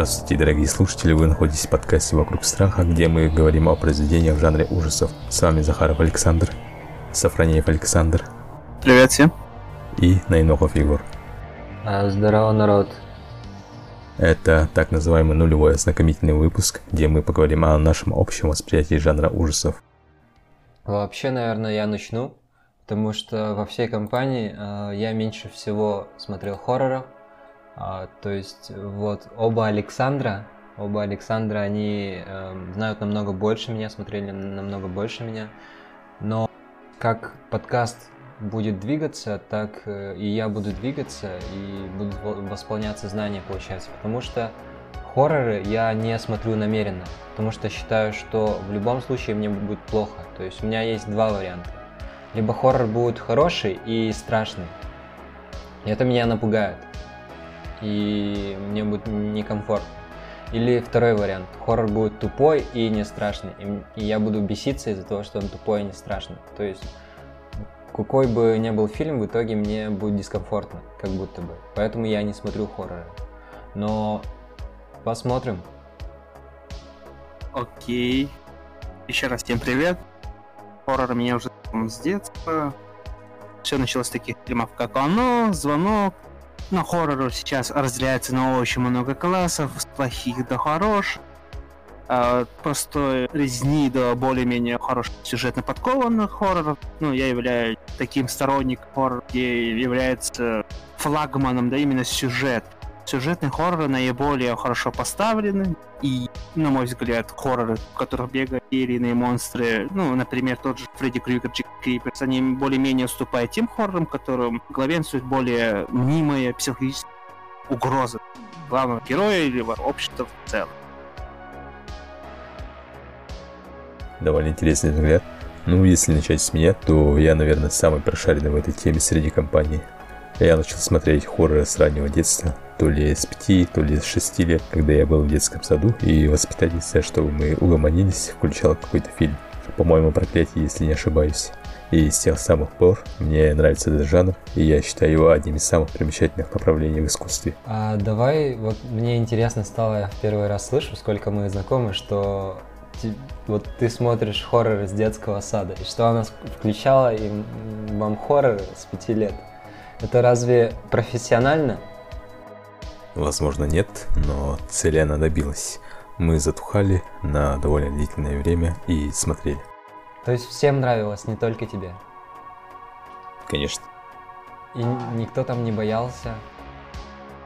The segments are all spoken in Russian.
Здравствуйте, дорогие слушатели, вы находитесь в подкасте «Вокруг страха», где мы говорим о произведениях в жанре ужасов. С вами Захаров Александр, Сафронеев Александр. Привет всем. И Найнохов Егор. А, здорово, народ. Это так называемый нулевой ознакомительный выпуск, где мы поговорим о нашем общем восприятии жанра ужасов. Вообще, наверное, я начну, потому что во всей компании э, я меньше всего смотрел хорроров, а, то есть вот оба Александра, оба Александра, они э, знают намного больше меня, смотрели намного больше меня. Но как подкаст будет двигаться, так э, и я буду двигаться и будут восполняться знания, получается. Потому что хорроры я не смотрю намеренно, потому что считаю, что в любом случае мне будет плохо. То есть у меня есть два варианта. Либо хоррор будет хороший и страшный, и это меня напугает и мне будет некомфортно. Или второй вариант. Хоррор будет тупой и не страшный. И я буду беситься из-за того, что он тупой и не страшный. То есть, какой бы ни был фильм, в итоге мне будет дискомфортно, как будто бы. Поэтому я не смотрю хорроры. Но посмотрим. Окей. Еще раз всем привет. Хоррор меня уже с детства. Все началось с таких фильмов, как «Оно», «Звонок», но хоррор сейчас разделяется на очень много классов, с плохих до хорош. А, простой резни до более-менее хороших сюжетно подкованных хорроров. Ну, я являюсь таким сторонником хоррора, где является флагманом, да, именно сюжет сюжетные хорроры наиболее хорошо поставлены. И, на мой взгляд, хорроры, в которых бегают серийные монстры, ну, например, тот же Фредди Крюгер, Джек Криперс, они более-менее уступают тем хоррорам, которым главенствует более мнимая психологическая угроза главного героя или общества в целом. Довольно интересный взгляд. Ну, если начать с меня, то я, наверное, самый прошаренный в этой теме среди компаний. Я начал смотреть хорроры с раннего детства, то ли с 5, то ли с 6 лет, когда я был в детском саду, и воспитательница, чтобы мы угомонились, включала какой-то фильм. По-моему, проклятие, если не ошибаюсь. И с тех самых пор мне нравится этот жанр, и я считаю его одним из самых примечательных направлений в искусстве. А давай, вот мне интересно стало, я в первый раз слышу, сколько мы знакомы, что вот ты смотришь хорроры с детского сада, и что она включала им вам хорроры с пяти лет. Это разве профессионально? Возможно, нет, но цели она добилась. Мы затухали на довольно длительное время и смотрели. То есть всем нравилось, не только тебе? Конечно. И никто там не боялся?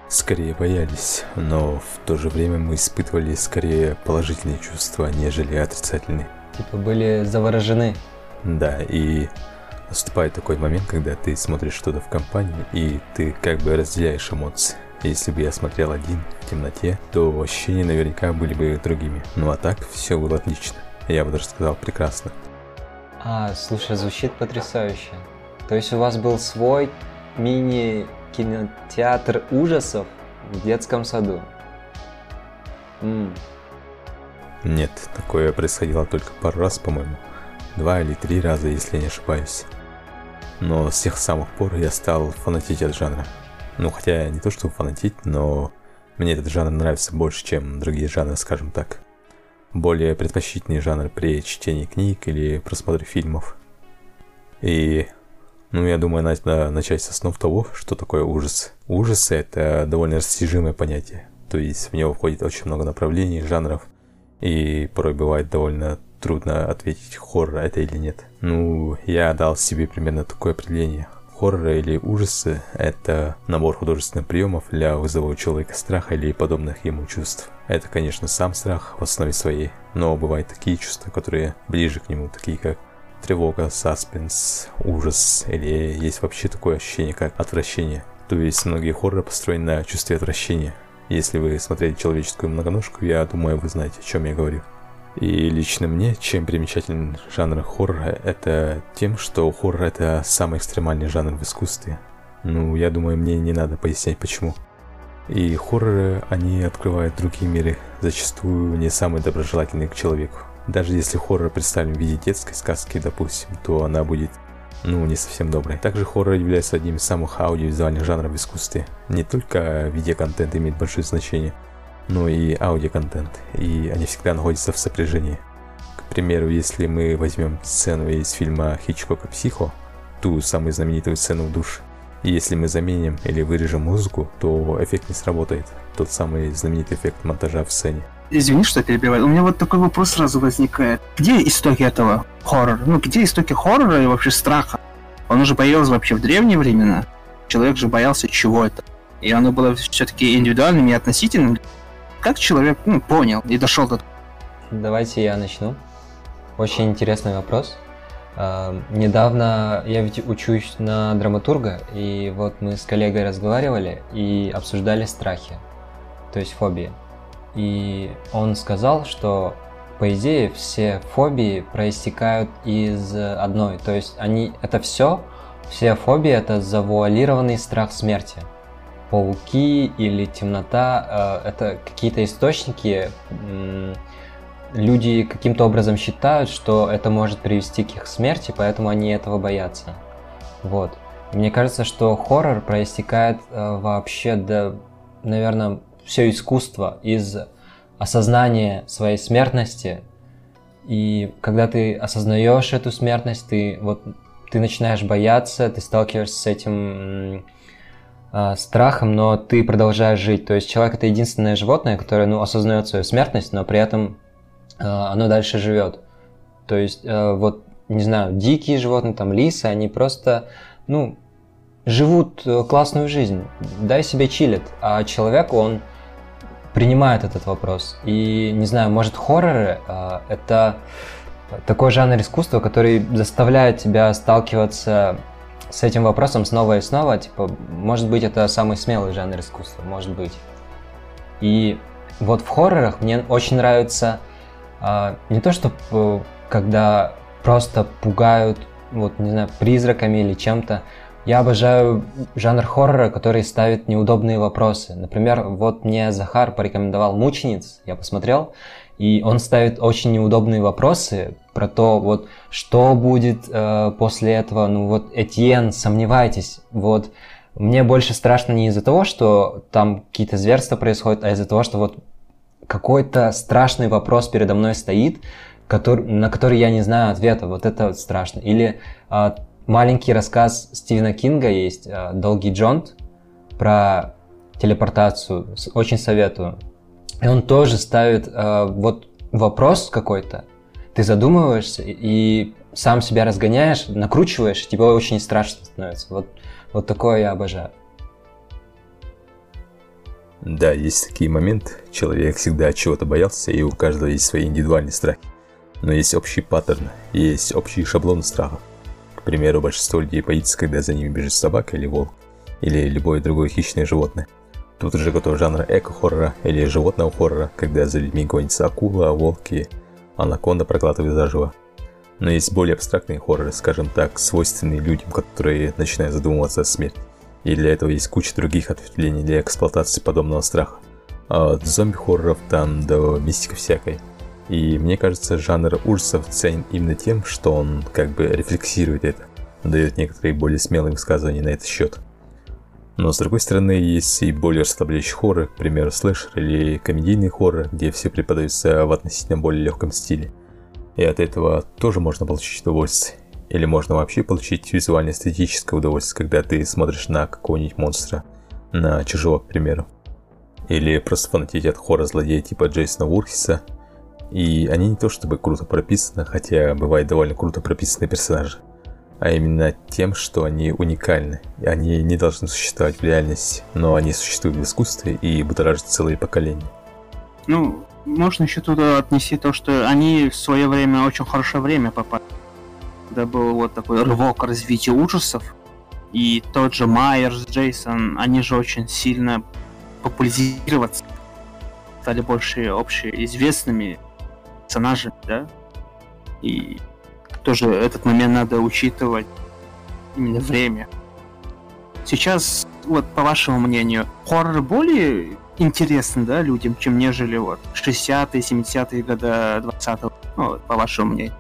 Скорее боялись, но в то же время мы испытывали скорее положительные чувства, нежели отрицательные. Типа были заворожены? Да, и наступает такой момент, когда ты смотришь что-то в компании, и ты как бы разделяешь эмоции. Если бы я смотрел один в темноте, то ощущения наверняка были бы другими. Ну а так, все было отлично. Я бы даже сказал прекрасно. А, слушай, звучит потрясающе. То есть у вас был свой мини-кинотеатр ужасов в детском саду? М. Нет, такое происходило только пару раз, по-моему. Два или три раза, если не ошибаюсь. Но с тех самых пор я стал фанатить от жанра. Ну, хотя не то, что фанатить, но мне этот жанр нравится больше, чем другие жанры, скажем так. Более предпочтительный жанр при чтении книг или просмотре фильмов. И, ну, я думаю, надо начать с основ того, что такое ужас. Ужас — это довольно растяжимое понятие. То есть в него входит очень много направлений, жанров, и порой бывает довольно трудно ответить, хоррор это или нет. Ну, я дал себе примерно такое определение. Хорроры или ужасы – это набор художественных приемов для вызова у человека страха или подобных ему чувств. Это, конечно, сам страх в основе своей, но бывают такие чувства, которые ближе к нему, такие как тревога, саспенс, ужас, или есть вообще такое ощущение, как отвращение. То есть многие хорроры построены на чувстве отвращения. Если вы смотрели «Человеческую многоножку», я думаю, вы знаете, о чем я говорю. И лично мне, чем примечателен жанр хоррора, это тем, что хоррор это самый экстремальный жанр в искусстве. Ну, я думаю, мне не надо пояснять почему. И хорроры, они открывают другие миры, зачастую не самые доброжелательные к человеку. Даже если хоррор представлен в виде детской сказки, допустим, то она будет, ну, не совсем доброй. Также хоррор является одним из самых аудиовизуальных жанров в искусстве. Не только видеоконтент имеет большое значение, ну и аудиоконтент, и они всегда находятся в сопряжении. К примеру, если мы возьмем сцену из фильма Хичкока «Психо», ту самую знаменитую сцену в душе, и если мы заменим или вырежем музыку, то эффект не сработает. Тот самый знаменитый эффект монтажа в сцене. Извини, что перебиваю. У меня вот такой вопрос сразу возникает. Где истоки этого хоррора? Ну, где истоки хоррора и вообще страха? Он уже появился вообще в древние времена. Человек же боялся чего-то. И оно было все-таки индивидуальным и относительным. Как человек ну, понял и дошел до... Давайте я начну. Очень интересный вопрос. Uh, недавно я ведь учусь на драматурга, и вот мы с коллегой разговаривали и обсуждали страхи, то есть фобии. И он сказал, что по идее все фобии проистекают из одной. То есть они это все, все фобии это завуалированный страх смерти. Пауки или темнота э, это какие-то источники. Люди каким-то образом считают, что это может привести к их смерти, поэтому они этого боятся. Вот. Мне кажется, что хоррор проистекает э, вообще до, наверное, все искусство из осознания своей смертности. И когда ты осознаешь эту смертность, ты вот ты начинаешь бояться, ты сталкиваешься с этим э, страхом, но ты продолжаешь жить. То есть человек это единственное животное, которое ну, осознает свою смертность, но при этом э, оно дальше живет. То есть э, вот не знаю, дикие животные, там лисы, они просто ну живут классную жизнь, дай себе чилит, а человек он принимают этот вопрос. И, не знаю, может, хорроры э, — это такой жанр искусства, который заставляет тебя сталкиваться с этим вопросом снова и снова. Типа, может быть, это самый смелый жанр искусства, может быть. И вот в хоррорах мне очень нравится э, не то, что э, когда просто пугают, вот, не знаю, призраками или чем-то, я обожаю жанр хоррора, который ставит неудобные вопросы. Например, вот мне Захар порекомендовал «Мучениц», я посмотрел, и он ставит очень неудобные вопросы про то, вот, что будет э, после этого. Ну вот, Этьен, сомневайтесь, вот, мне больше страшно не из-за того, что там какие-то зверства происходят, а из-за того, что вот какой-то страшный вопрос передо мной стоит, который, на который я не знаю ответа. Вот это вот страшно. Или э, маленький рассказ Стивена Кинга есть, э, «Долгий Джонт», про телепортацию. Очень советую. И он тоже ставит э, вот вопрос какой-то, ты задумываешься и сам себя разгоняешь, накручиваешь, тебе очень страшно становится. Вот, вот такое я обожаю. Да, есть такие моменты. Человек всегда чего-то боялся, и у каждого есть свои индивидуальные страхи. Но есть общий паттерн, есть общий шаблон страхов примеру, большинство людей боится, когда за ними бежит собака или волк, или любое другое хищное животное. Тут уже готов жанр эко-хоррора или животного хоррора, когда за людьми гонится акула, волки, анаконда проглатывает заживо. Но есть более абстрактные хорроры, скажем так, свойственные людям, которые начинают задумываться о смерти. И для этого есть куча других ответвлений для эксплуатации подобного страха. А от зомби-хорроров там до мистика всякой – и мне кажется, жанр ужасов ценен именно тем, что он как бы рефлексирует это, дает некоторые более смелые высказывания на этот счет. Но с другой стороны, есть и более расслабляющий хоррор, к примеру, слэшер или комедийный хоррор, где все преподаются в относительно более легком стиле. И от этого тоже можно получить удовольствие. Или можно вообще получить визуально-эстетическое удовольствие, когда ты смотришь на какого-нибудь монстра, на чужого, к примеру. Или просто фанатеть от хоррор-злодея типа Джейсона Вурхиса – и они не то чтобы круто прописаны, хотя бывает довольно круто прописанные персонажи, а именно тем, что они уникальны. Они не должны существовать в реальности, но они существуют в искусстве и будоражат целые поколения. Ну, можно еще туда отнести то, что они в свое время очень хорошее время попали. Когда был вот такой рывок развития ужасов. И тот же Майерс, Джейсон, они же очень сильно популяризироваться стали больше общеизвестными персонажи, да, и тоже этот момент надо учитывать именно время. Сейчас, вот по вашему мнению, хоррор более интересен, да, людям, чем нежели вот 60-е, 70-е годы 20-го, ну, по вашему мнению?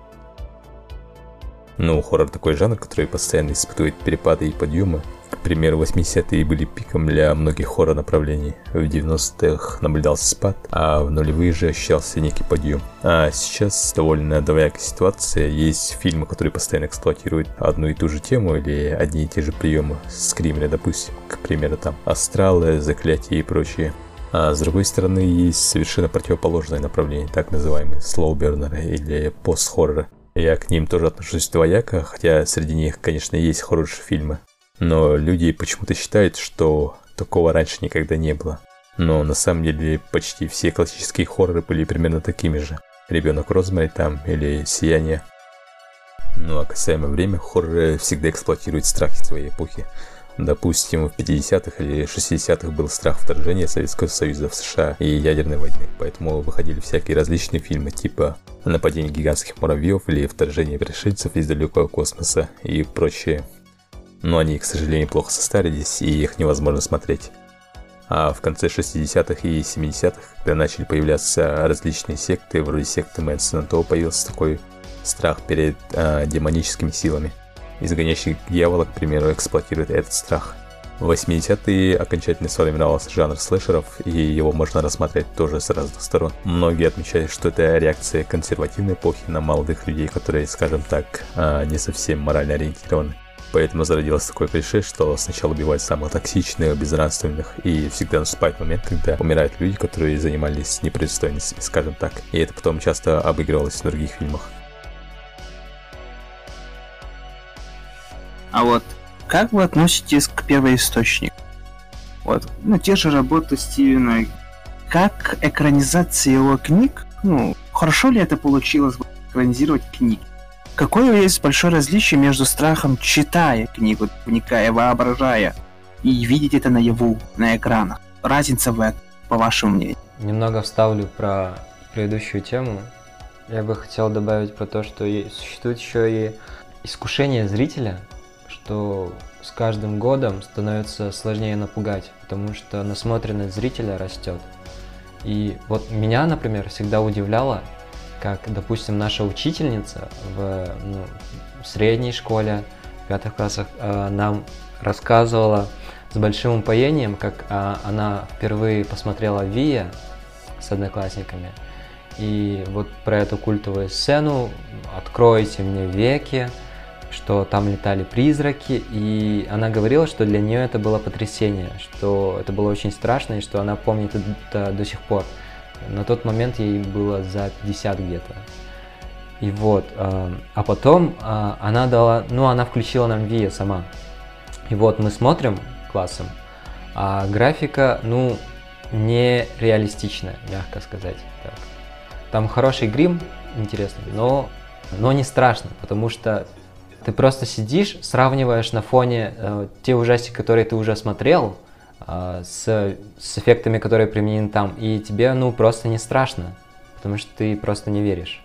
Ну, хоррор такой жанр, который постоянно испытывает перепады и подъемы. Примеру, 80-е были пиком для многих хоррор-направлений. В 90-х наблюдался спад, а в нулевые же ощущался некий подъем. А сейчас довольно двоякая ситуация. Есть фильмы, которые постоянно эксплуатируют одну и ту же тему или одни и те же приемы. Скримеры, допустим, к примеру, там Астралы, Заклятие и прочее. А с другой стороны, есть совершенно противоположное направление, так называемые слоубернеры или пост-хорроры. Я к ним тоже отношусь двояко, хотя среди них, конечно, есть хорошие фильмы. Но люди почему-то считают, что такого раньше никогда не было. Но на самом деле почти все классические хорроры были примерно такими же. Ребенок Розмари там или Сияние. Ну а касаемо время, хорроры всегда эксплуатируют страхи своей эпохи. Допустим, в 50-х или 60-х был страх вторжения Советского Союза в США и ядерной войны, поэтому выходили всякие различные фильмы типа «Нападение гигантских муравьев» или «Вторжение пришельцев из далекого космоса» и прочее. Но они, к сожалению, плохо состарились и их невозможно смотреть. А в конце 60-х и 70-х, когда начали появляться различные секты, вроде секты Мэнсона, то появился такой страх перед э, демоническими силами – изгоняющий дьявола, к примеру, эксплуатирует этот страх. В 80-е окончательно сформировался жанр слэшеров, и его можно рассматривать тоже с разных сторон. Многие отмечают, что это реакция консервативной эпохи на молодых людей, которые, скажем так, а, не совсем морально ориентированы. Поэтому зародилось такое клише, что сначала убивают самых токсичных, безнравственных, и всегда наступает момент, когда умирают люди, которые занимались непристойностями, скажем так. И это потом часто обыгрывалось в других фильмах. А вот как вы относитесь к первоисточнику? Вот, ну, те же работы Стивена. Как экранизация его книг, ну, хорошо ли это получилось экранизировать книги? Какое есть большое различие между страхом, читая книгу, вникая, воображая, и видеть это наяву, на экранах? Разница в этом, по вашему мнению? Немного вставлю про предыдущую тему. Я бы хотел добавить про то, что существует еще и искушение зрителя что с каждым годом становится сложнее напугать, потому что насмотренность зрителя растет. И вот меня, например, всегда удивляло, как, допустим, наша учительница в, ну, средней школе, в пятых классах, э, нам рассказывала с большим упоением, как э, она впервые посмотрела Вия с одноклассниками. И вот про эту культовую сцену «Откройте мне веки», что там летали призраки, и она говорила, что для нее это было потрясение, что это было очень страшно, и что она помнит это до сих пор. На тот момент ей было за 50 где-то. И вот, э, а потом э, она дала, ну, она включила нам Вия сама. И вот мы смотрим классом, а графика, ну, не реалистичная, мягко сказать. Так. Там хороший грим, интересный, но, но не страшно, потому что ты просто сидишь, сравниваешь на фоне э, те ужастики, которые ты уже смотрел, с, с эффектами, которые применены там, и тебе, ну, просто не страшно, потому что ты просто не веришь.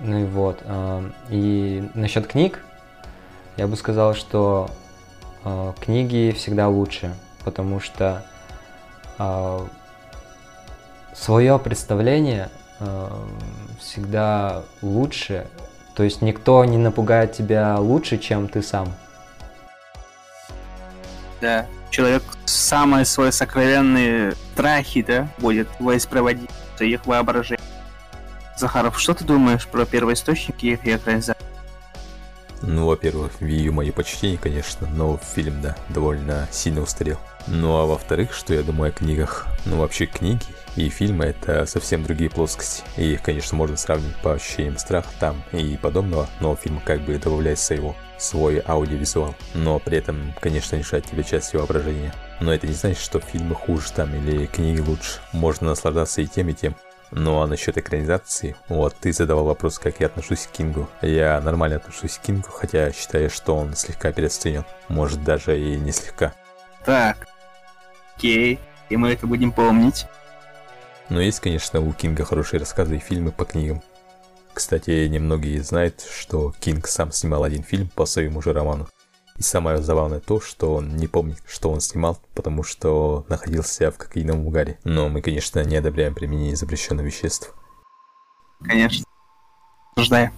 Ну и вот. Э, и насчет книг, я бы сказал, что э, книги всегда лучше, потому что свое представление всегда лучше то есть никто не напугает тебя лучше, чем ты сам. Да, человек самые свои сокровенные страхи, да, будет воспроизводить их воображение. Захаров, что ты думаешь про первоисточники и их? Ну, во-первых, Вию мои почтения, конечно, но фильм, да, довольно сильно устарел. Ну, а во-вторых, что я думаю о книгах? Ну, вообще, книги и фильмы — это совсем другие плоскости. И их, конечно, можно сравнить по ощущениям страха там и подобного, но фильм как бы добавляет своего, свой аудиовизуал. Но при этом, конечно, лишает тебя части воображения. Но это не значит, что фильмы хуже там или книги лучше. Можно наслаждаться и тем, и тем. Ну а насчет экранизации, вот ты задавал вопрос, как я отношусь к Кингу. Я нормально отношусь к Кингу, хотя считаю, что он слегка переоценен. Может даже и не слегка. Так, окей, и мы это будем помнить. Но есть, конечно, у Кинга хорошие рассказы и фильмы по книгам. Кстати, немногие знают, что Кинг сам снимал один фильм по своему же роману. И самое забавное то, что он не помнит, что он снимал, потому что находился в кокаиновом угаре. Но мы, конечно, не одобряем применение запрещенных веществ. Конечно. Ждай.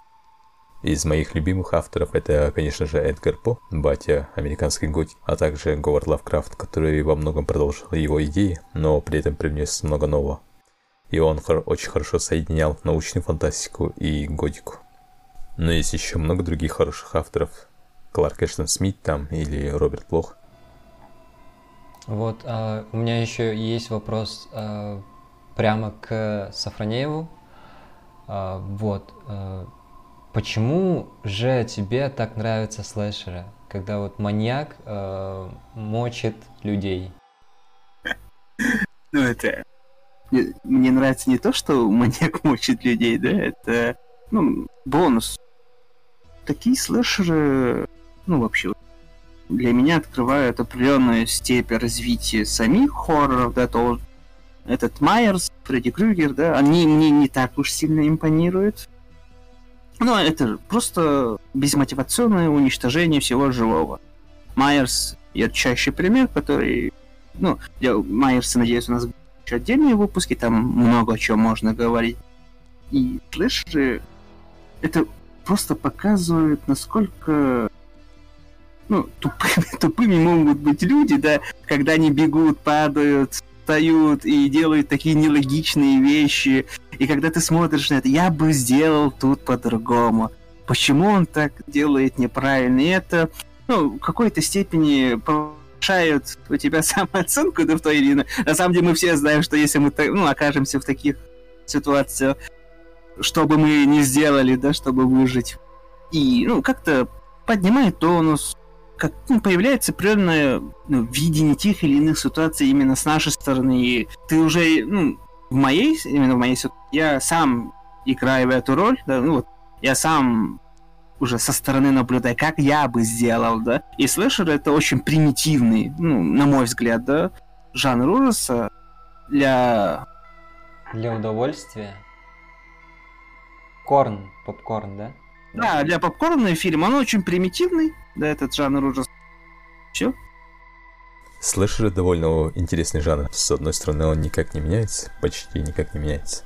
Из моих любимых авторов это, конечно же, Эдгар По, батя американской готики, а также Говард Лавкрафт, который во многом продолжил его идеи, но при этом привнес много нового. И он очень хорошо соединял научную фантастику и готику. Но есть еще много других хороших авторов. Кларк Эштон Смит там или Роберт Плох. Вот, а, у меня еще есть вопрос а, прямо к Сафронееву. А, вот, а, Почему же тебе так нравятся слэшеры, когда вот маньяк э, мочит людей? Ну это... Мне, нравится не то, что маньяк мочит людей, да, это, ну, бонус. Такие слэшеры, ну, вообще, для меня открывают определенную степень развития самих хорроров, да, то этот Майерс, Фредди Крюгер, да, они мне не так уж сильно импонируют. Ну, это просто безмотивационное уничтожение всего живого. Майерс ярчайший пример, который... Ну, для Майерса, надеюсь, у нас еще отдельные выпуски, там много о чем можно говорить. И слэшеры... Это просто показывает, насколько ну, тупыми, тупыми могут быть люди, да, когда они бегут, падают, встают и делают такие нелогичные вещи. И когда ты смотришь на это, я бы сделал тут по-другому. Почему он так делает неправильно? И это, ну, в какой-то степени повышают у тебя самооценку, да, в той или иной. На самом деле мы все знаем, что если мы ну, окажемся в таких ситуациях, что бы мы ни сделали, да, чтобы выжить. И, ну, как-то поднимает тонус, как ну, появляется определенное ну, видение тех или иных ситуаций именно с нашей стороны. И ты уже, ну, в моей, именно в моей ситуации, я сам играю в эту роль, да, ну вот, я сам уже со стороны наблюдаю, как я бы сделал, да. И слэшер это очень примитивный, ну, на мой взгляд, да, жанр ужаса для... Для удовольствия. Корн, попкорн, да? Да, для попкорна фильм, он очень примитивный, да, этот жанр ужас. Все. Слэшер довольно интересный жанр. С одной стороны, он никак не меняется, почти никак не меняется.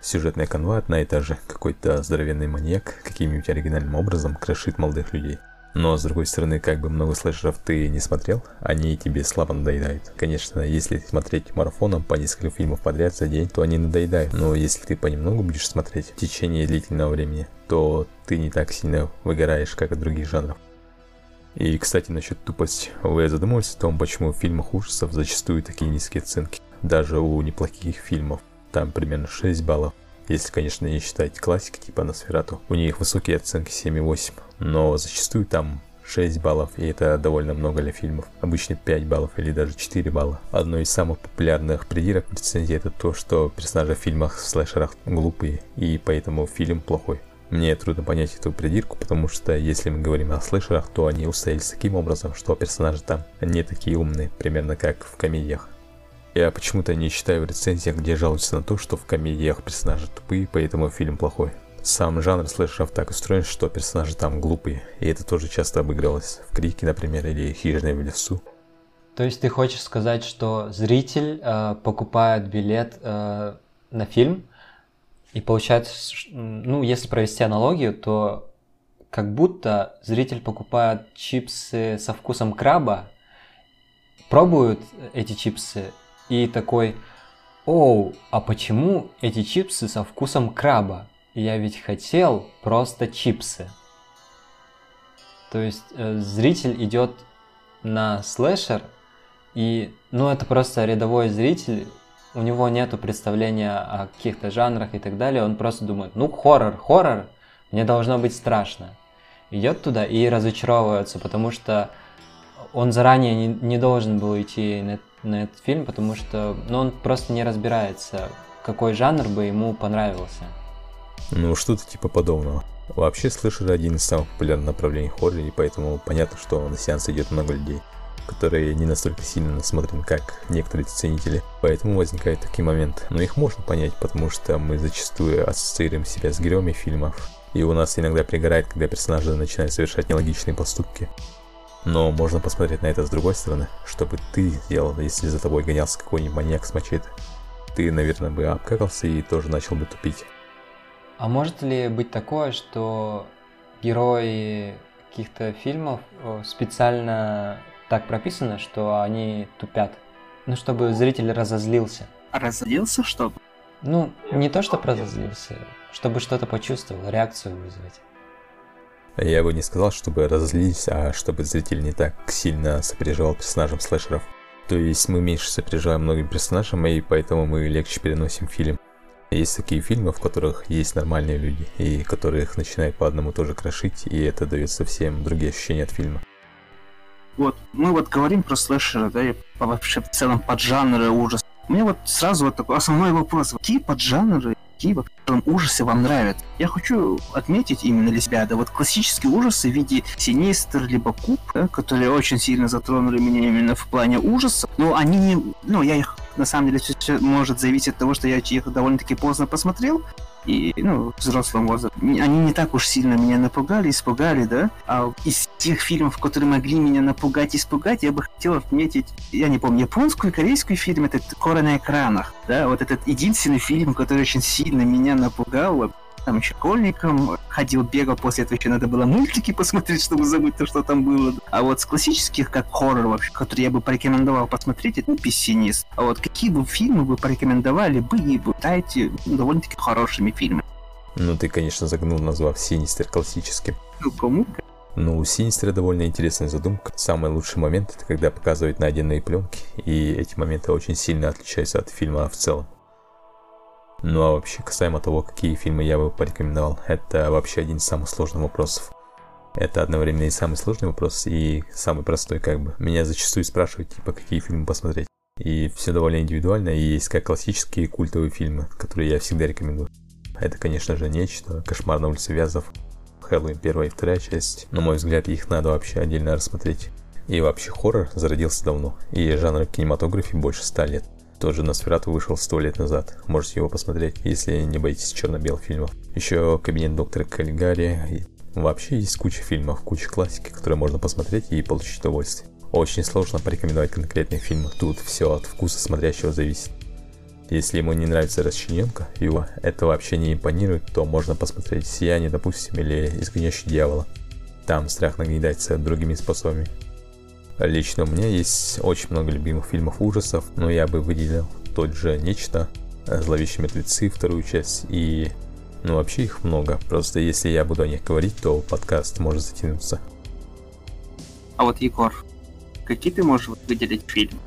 Сюжетная канва одна и та же. Какой-то здоровенный маньяк каким-нибудь оригинальным образом крошит молодых людей. Но, с другой стороны, как бы много слэшеров ты не смотрел, они тебе слабо надоедают. Конечно, если смотреть марафоном по несколько фильмов подряд за день, то они надоедают. Но если ты понемногу будешь смотреть в течение длительного времени, то ты не так сильно выгораешь, как от других жанров. И, кстати, насчет тупости. Вы задумывались о том, почему в фильмах ужасов зачастую такие низкие оценки? Даже у неплохих фильмов. Там примерно 6 баллов. Если, конечно, не считать классики типа Носферату. У них высокие оценки 7,8. Но зачастую там 6 баллов, и это довольно много для фильмов. Обычно 5 баллов или даже 4 балла. Одно из самых популярных придирок в рецензии это то, что персонажи в фильмах в слэшерах глупые, и поэтому фильм плохой. Мне трудно понять эту придирку, потому что если мы говорим о слэшерах, то они устоялись таким образом, что персонажи там не такие умные, примерно как в комедиях. Я почему-то не считаю в рецензиях, где жалуются на то, что в комедиях персонажи тупые, поэтому фильм плохой. Сам жанр слэшеров так устроен, что персонажи там глупые, и это тоже часто обыгрывалось в Крике, например, или Хижиной в лесу. То есть ты хочешь сказать, что зритель э, покупает билет э, на фильм, и получается, ну, если провести аналогию, то как будто зритель покупает чипсы со вкусом краба, пробует эти чипсы и такой, оу, а почему эти чипсы со вкусом краба? Я ведь хотел просто чипсы. То есть э, зритель идет на слэшер, и, ну, это просто рядовой зритель, у него нету представления о каких-то жанрах и так далее, он просто думает, ну, хоррор, хоррор, мне должно быть страшно. Идет туда и разочаровывается, потому что он заранее не, не должен был идти на, на этот фильм, потому что ну, он просто не разбирается, какой жанр бы ему понравился. Ну, что-то типа подобного. Вообще, слышали один из самых популярных направлений хоррора, и поэтому понятно, что на сеанс идет много людей которые не настолько сильно насмотрены, как некоторые ценители. Поэтому возникают такие моменты. Но их можно понять, потому что мы зачастую ассоциируем себя с героями фильмов. И у нас иногда пригорает, когда персонажи начинают совершать нелогичные поступки. Но можно посмотреть на это с другой стороны, чтобы ты сделал, если за тобой гонялся какой-нибудь маньяк с мачете. Ты, наверное, бы обкакался и тоже начал бы тупить. А может ли быть такое, что герои каких-то фильмов специально так прописано, что они тупят. Ну, чтобы зритель разозлился. Разозлился, чтобы? Ну, не то, что разозлился, чтобы что-то почувствовал, реакцию вызвать. Я бы не сказал, чтобы разозлились, а чтобы зритель не так сильно сопереживал персонажам слэшеров. То есть мы меньше сопереживаем многим персонажам, и поэтому мы легче переносим фильм. Есть такие фильмы, в которых есть нормальные люди, и которых начинает по одному тоже крошить, и это дает совсем другие ощущения от фильма. Вот, мы вот говорим про слэшеры, да, и вообще в целом поджанры ужас. У меня вот сразу вот такой основной вопрос. Какие поджанры какие вообще ужасы вам нравятся. Я хочу отметить именно для себя, да, вот классические ужасы в виде Синистер либо Куб, да, которые очень сильно затронули меня именно в плане ужасов, но они не, ну, я их, на самом деле, все может зависеть от того, что я их довольно-таки поздно посмотрел, и, ну, взрослом возрасте. Они не так уж сильно меня напугали, испугали, да? А из тех фильмов, которые могли меня напугать, испугать, я бы хотел отметить, я не помню, японскую, корейскую фильм, это «Кора на экранах», да? Вот этот единственный фильм, который очень сильно меня напугал, там еще школьником, ходил, бегал, после этого еще надо было мультики посмотреть, чтобы забыть то, что там было. А вот с классических, как хоррор вообще, который я бы порекомендовал посмотреть, это ну, «Пессинист». А вот какие бы фильмы вы порекомендовали бы и вы дайте ну, довольно-таки хорошими фильмами? Ну, ты, конечно, загнул, назвав «Синистер» классическим. Ну, кому? Ну, у Синистера довольно интересная задумка. Самый лучший момент — это когда показывают найденные пленки, и эти моменты очень сильно отличаются от фильма в целом. Ну а вообще, касаемо того, какие фильмы я бы порекомендовал, это вообще один из самых сложных вопросов. Это одновременно и самый сложный вопрос, и самый простой, как бы. Меня зачастую спрашивают, типа, какие фильмы посмотреть. И все довольно индивидуально, и есть как классические культовые фильмы, которые я всегда рекомендую. Это, конечно же, нечто, Кошмар на улице Вязов, Хэллоуин первая и вторая часть. На мой взгляд, их надо вообще отдельно рассмотреть. И вообще хоррор зародился давно, и жанр кинематографии больше ста лет. Тоже Носферату вышел сто лет назад. Можете его посмотреть, если не боитесь черно-белых фильмов. Еще Кабинет доктора Каллигари. Вообще есть куча фильмов, куча классики, которые можно посмотреть и получить удовольствие. Очень сложно порекомендовать конкретный фильм. Тут все от вкуса смотрящего зависит. Если ему не нравится расчлененка, его это вообще не импонирует, то можно посмотреть «Сияние», допустим, или «Изгоняющий дьявола». Там страх нагнетается другими способами. Лично у меня есть очень много любимых фильмов ужасов, но я бы выделил тот же «Нечто», «Зловещие мертвецы» вторую часть и... Ну, вообще их много. Просто если я буду о них говорить, то подкаст может затянуться. А вот, Егор, какие ты можешь выделить фильм?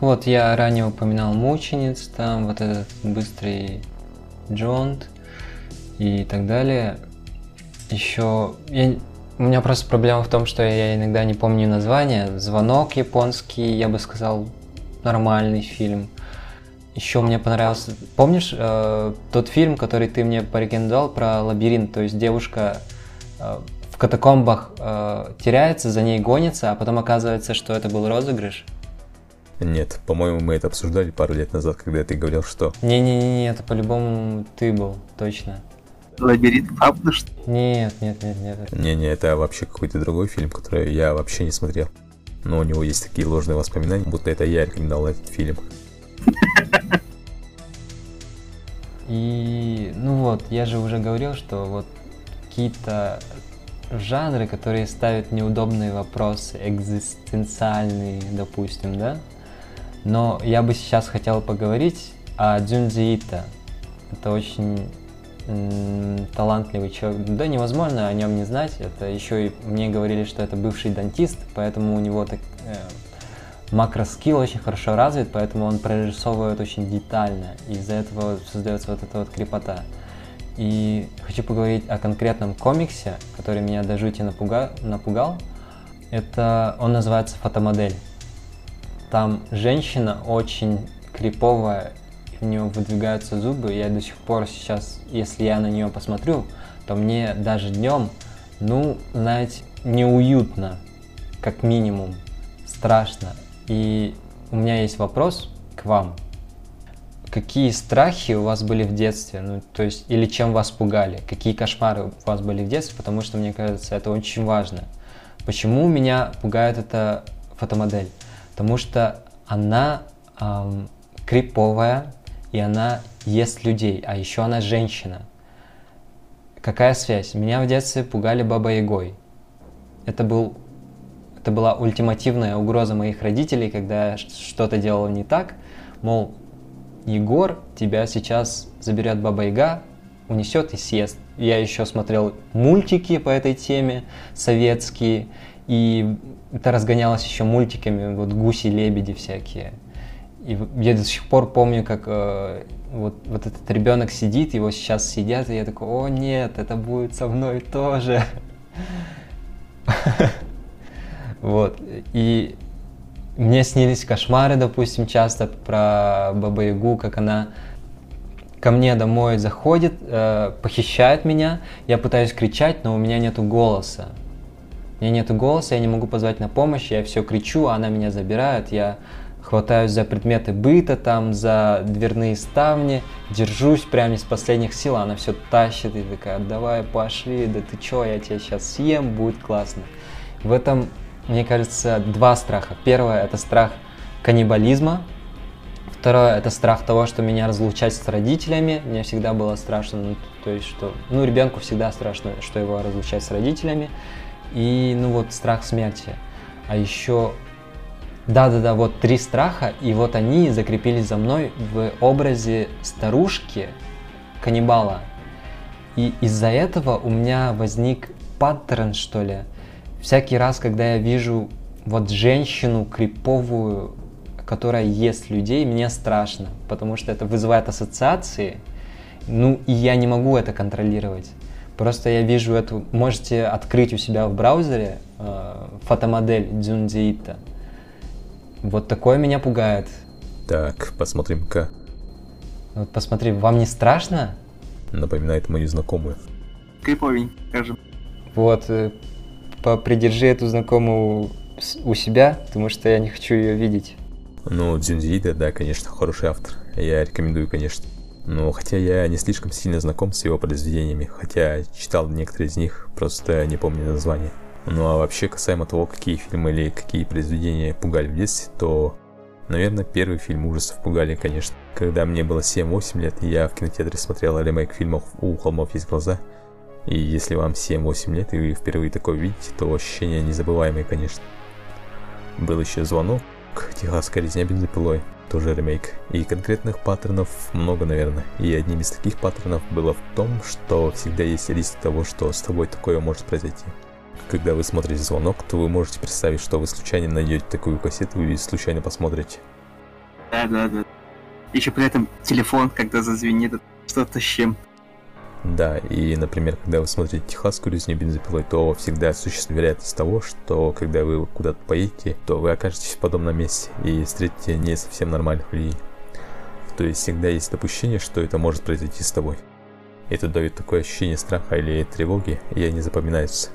Вот, я ранее упоминал «Мучениц», там вот этот быстрый Джонт и так далее. Еще, я у меня просто проблема в том, что я иногда не помню название. Звонок японский, я бы сказал, нормальный фильм. Еще мне понравился... Помнишь э, тот фильм, который ты мне порекомендовал про лабиринт? То есть девушка э, в катакомбах э, теряется, за ней гонится, а потом оказывается, что это был розыгрыш? Нет, по-моему, мы это обсуждали пару лет назад, когда ты говорил, что... Не-не-не, это по-любому ты был, точно. Лабиринт, что Нет, нет, нет, нет. Не-не, это вообще какой-то другой фильм, который я вообще не смотрел. Но у него есть такие ложные воспоминания, будто это я рекомендовал этот фильм. И, ну вот, я же уже говорил, что вот какие-то жанры, которые ставят неудобные вопросы, экзистенциальные, допустим, да? Но я бы сейчас хотел поговорить о Дзюнзи. Это очень талантливый человек. Да невозможно о нем не знать. Это еще и мне говорили, что это бывший дантист, поэтому у него так, э, макроскилл очень хорошо развит, поэтому он прорисовывает очень детально. Из-за этого создается вот эта вот крепота. И хочу поговорить о конкретном комиксе, который меня до жути напуга... напугал. Это он называется «Фотомодель». Там женщина очень криповая у нее выдвигаются зубы, я до сих пор сейчас, если я на нее посмотрю, то мне даже днем, ну, знаете, неуютно, как минимум, страшно. И у меня есть вопрос к вам. Какие страхи у вас были в детстве? Ну, то есть, или чем вас пугали? Какие кошмары у вас были в детстве? Потому что, мне кажется, это очень важно. Почему меня пугает эта фотомодель? Потому что она эм, криповая, и она ест людей, а еще она женщина. какая связь? Меня в детстве пугали Баба Ягой. Это был это была ультимативная угроза моих родителей, когда я что-то делал не так. Мол, Егор, тебя сейчас заберет Баба Яга, унесет и съест. Я еще смотрел мультики по этой теме, советские, и это разгонялось еще мультиками, вот гуси-лебеди всякие. И я до сих пор помню, как э, вот, вот этот ребенок сидит, его сейчас сидят, и я такой, о нет, это будет со мной тоже. Вот. И мне снились кошмары, допустим, часто про Баба Ягу, как она ко мне домой заходит, э, похищает меня, я пытаюсь кричать, но у меня нету голоса. У меня нету голоса, я не могу позвать на помощь, я все кричу, а она меня забирает, я хватаюсь за предметы быта, там, за дверные ставни, держусь прямо из последних сил, она все тащит и такая, давай, пошли, да ты чё, я тебя сейчас съем, будет классно. В этом, мне кажется, два страха. Первое – это страх каннибализма, Второе, это страх того, что меня разлучать с родителями. Мне всегда было страшно, ну, то есть, что, ну, ребенку всегда страшно, что его разлучать с родителями. И, ну, вот, страх смерти. А еще, да-да-да, вот три страха, и вот они закрепились за мной в образе старушки, каннибала. И из-за этого у меня возник паттерн, что ли. Всякий раз, когда я вижу вот женщину криповую, которая ест людей, мне страшно, потому что это вызывает ассоциации, ну и я не могу это контролировать. Просто я вижу эту, можете открыть у себя в браузере э, фотомодель Дзюнзиита. Вот такое меня пугает. Так, посмотрим-ка. Вот посмотри, вам не страшно? Напоминает мою знакомую. Криповень, скажем. Вот, э, придержи эту знакомую у себя, потому что я не хочу ее видеть. Ну, Дзюнзиида, да, конечно, хороший автор. Я рекомендую, конечно. Но хотя я не слишком сильно знаком с его произведениями, хотя читал некоторые из них, просто не помню название. Ну а вообще касаемо того, какие фильмы или какие произведения пугали в детстве, то, наверное, первый фильм ужасов пугали, конечно. Когда мне было 7-8 лет, я в кинотеатре смотрел ремейк фильмов «У холмов есть глаза». И если вам 7-8 лет и вы впервые такое видите, то ощущения незабываемые, конечно. Был еще звонок, Техасская резня бензопилой, тоже ремейк. И конкретных паттернов много, наверное. И одним из таких паттернов было в том, что всегда есть риск того, что с тобой такое может произойти. Когда вы смотрите звонок, то вы можете представить, что вы случайно найдете такую кассету и случайно посмотрите. Да, да, да. Еще при этом телефон, когда зазвенит, что-то с чем-то. Да, и, например, когда вы смотрите техасскую резню бензопилой, то всегда существует вероятность того, что когда вы куда-то поедете, то вы окажетесь в подобном месте и встретите не совсем нормальных людей. То есть всегда есть допущение, что это может произойти с тобой. Это дает такое ощущение страха или тревоги, и они запоминаются.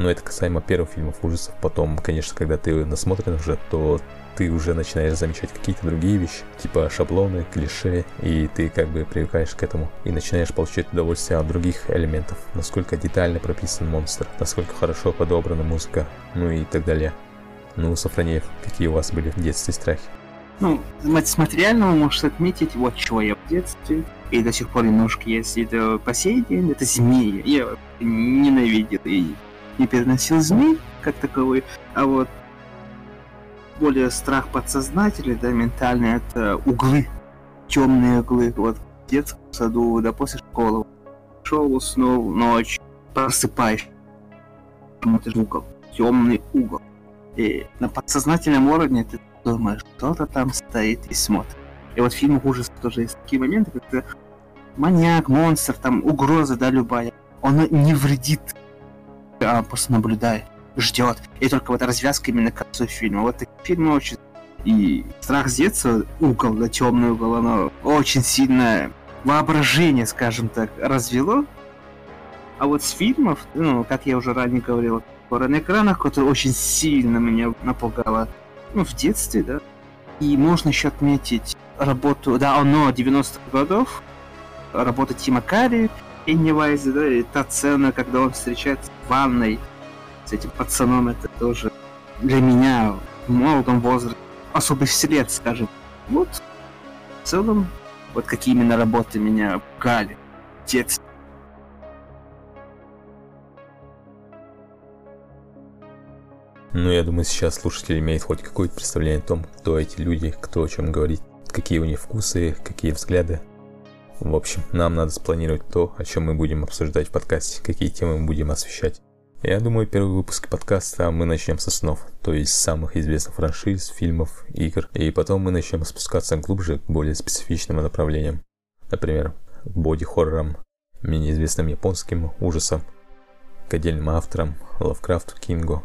Но это касаемо первых фильмов ужасов. Потом, конечно, когда ты насмотрен уже, то ты уже начинаешь замечать какие-то другие вещи, типа шаблоны, клише, и ты как бы привыкаешь к этому и начинаешь получать удовольствие от других элементов, насколько детально прописан монстр, насколько хорошо подобрана музыка, ну и так далее. Ну, Сафронеев, какие у вас были в детстве страхи? Ну, с материального можешь отметить, вот чего я в детстве, и до сих пор немножко есть, это по сей день, это змеи. Я ненавидел и не переносил змей как таковой, а вот более страх подсознательный, да, ментальный, это углы, темные углы. Вот в детском саду, да, после школы. Шел, уснул, ночь, просыпаешь. Это же угол, темный угол. И на подсознательном уровне ты думаешь, кто-то там стоит и смотрит. И вот в фильмах ужасов тоже есть такие моменты, когда маньяк, монстр, там угроза, да, любая. Он не вредит, а просто наблюдает ждет. И только вот развязка именно к концу фильма. Вот такие фильмы очень... И страх с детства, угол, да, темный угол, оно очень сильное воображение, скажем так, развело. А вот с фильмов, ну, как я уже ранее говорил, на экранах, которые очень сильно меня напугало, ну, в детстве, да. И можно еще отметить работу, да, оно 90-х годов, работа Тима Карри, Пеннивайз, да, и та сцена, когда он встречается в ванной с этим пацаном, это тоже для меня в молодом возрасте особый след, скажем. Вот, в целом, вот какие именно работы меня пугали в. Ну, я думаю, сейчас слушатель имеет хоть какое-то представление о том, кто эти люди, кто о чем говорит, какие у них вкусы, какие взгляды. В общем, нам надо спланировать то, о чем мы будем обсуждать в подкасте, какие темы мы будем освещать. Я думаю, первый выпуск подкаста мы начнем со снов, то есть самых известных франшиз, фильмов, игр, и потом мы начнем спускаться глубже к более специфичным направлениям. Например, к боди-хоррорам, менее известным японским ужасам, к отдельным авторам, Лавкрафту, Кингу.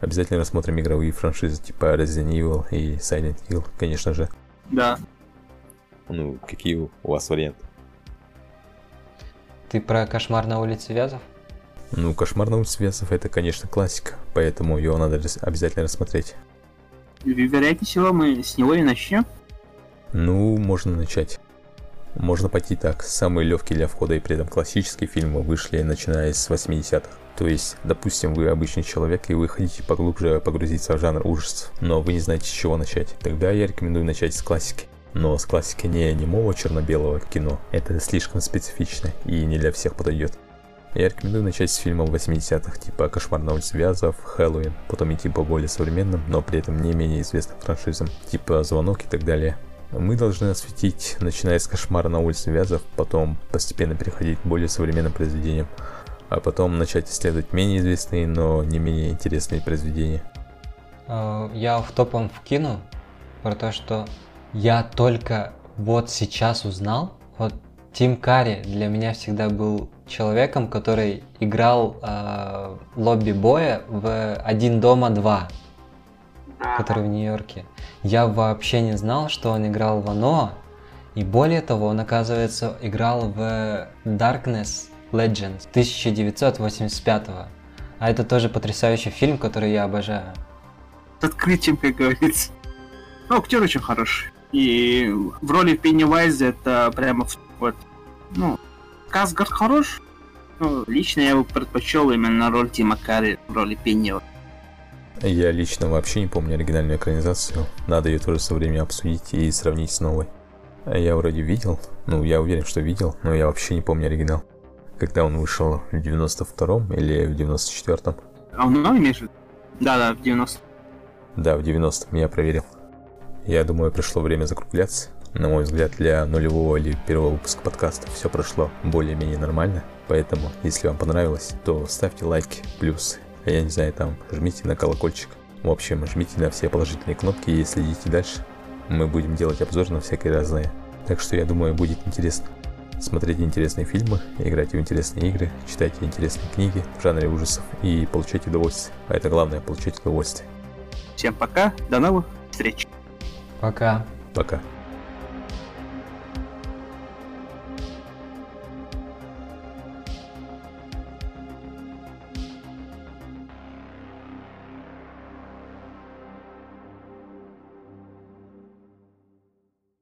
Обязательно рассмотрим игровые франшизы типа Resident Evil и Silent Hill, конечно же. Да. Ну, какие у вас варианты? Ты про кошмар на улице Вязов? Ну, «Кошмар на улице Вязов» — это, конечно, классика, поэтому его надо обязательно рассмотреть. Вероятнее всего, мы с него и начнем. Ну, можно начать. Можно пойти так. Самые легкие для входа и при этом классические фильмы вышли начиная с 80-х. То есть, допустим, вы обычный человек и вы хотите поглубже погрузиться в жанр ужасов, но вы не знаете, с чего начать. Тогда я рекомендую начать с классики. Но с классики не немого черно-белого кино. Это слишком специфично и не для всех подойдет. Я рекомендую начать с фильмов 80-х, типа «Кошмар на улице Вязов», «Хэллоуин», потом идти по более современным, но при этом не менее известным франшизам, типа «Звонок» и так далее. Мы должны осветить, начиная с «Кошмара на улице Вязов», потом постепенно переходить к более современным произведениям, а потом начать исследовать менее известные, но не менее интересные произведения. Э, я в топом вкину про то, что я только вот сейчас узнал, вот Тим Карри для меня всегда был человеком, который играл э, лобби боя в «Один дома 2», который в Нью-Йорке. Я вообще не знал, что он играл в «Оно», и более того, он, оказывается, играл в Darkness Legends 1985 А это тоже потрясающий фильм, который я обожаю. С открытием, как говорится. Ну, актер очень хороший. И в роли Пеннивайза это прямо вот, ну, Казгард хорош, но лично я бы предпочел именно роль Тима Карри в роли Пеннива. Я лично вообще не помню оригинальную экранизацию. Надо ее тоже со временем обсудить и сравнить с новой. Я вроде видел, ну я уверен, что видел, но я вообще не помню оригинал. Когда он вышел в 92-м или в 94-м? А он имеешь Да-да, в 90 Да, в 90-м, я проверил. Я думаю, пришло время закругляться. На мой взгляд, для нулевого или первого выпуска подкаста все прошло более-менее нормально. Поэтому, если вам понравилось, то ставьте лайки, плюс, я не знаю, там, жмите на колокольчик. В общем, жмите на все положительные кнопки и следите дальше. Мы будем делать обзор на всякие разные. Так что я думаю, будет интересно. Смотрите интересные фильмы, играйте в интересные игры, читайте интересные книги в жанре ужасов и получайте удовольствие. А это главное, получать удовольствие. Всем пока, до новых встреч. Пока. Пока.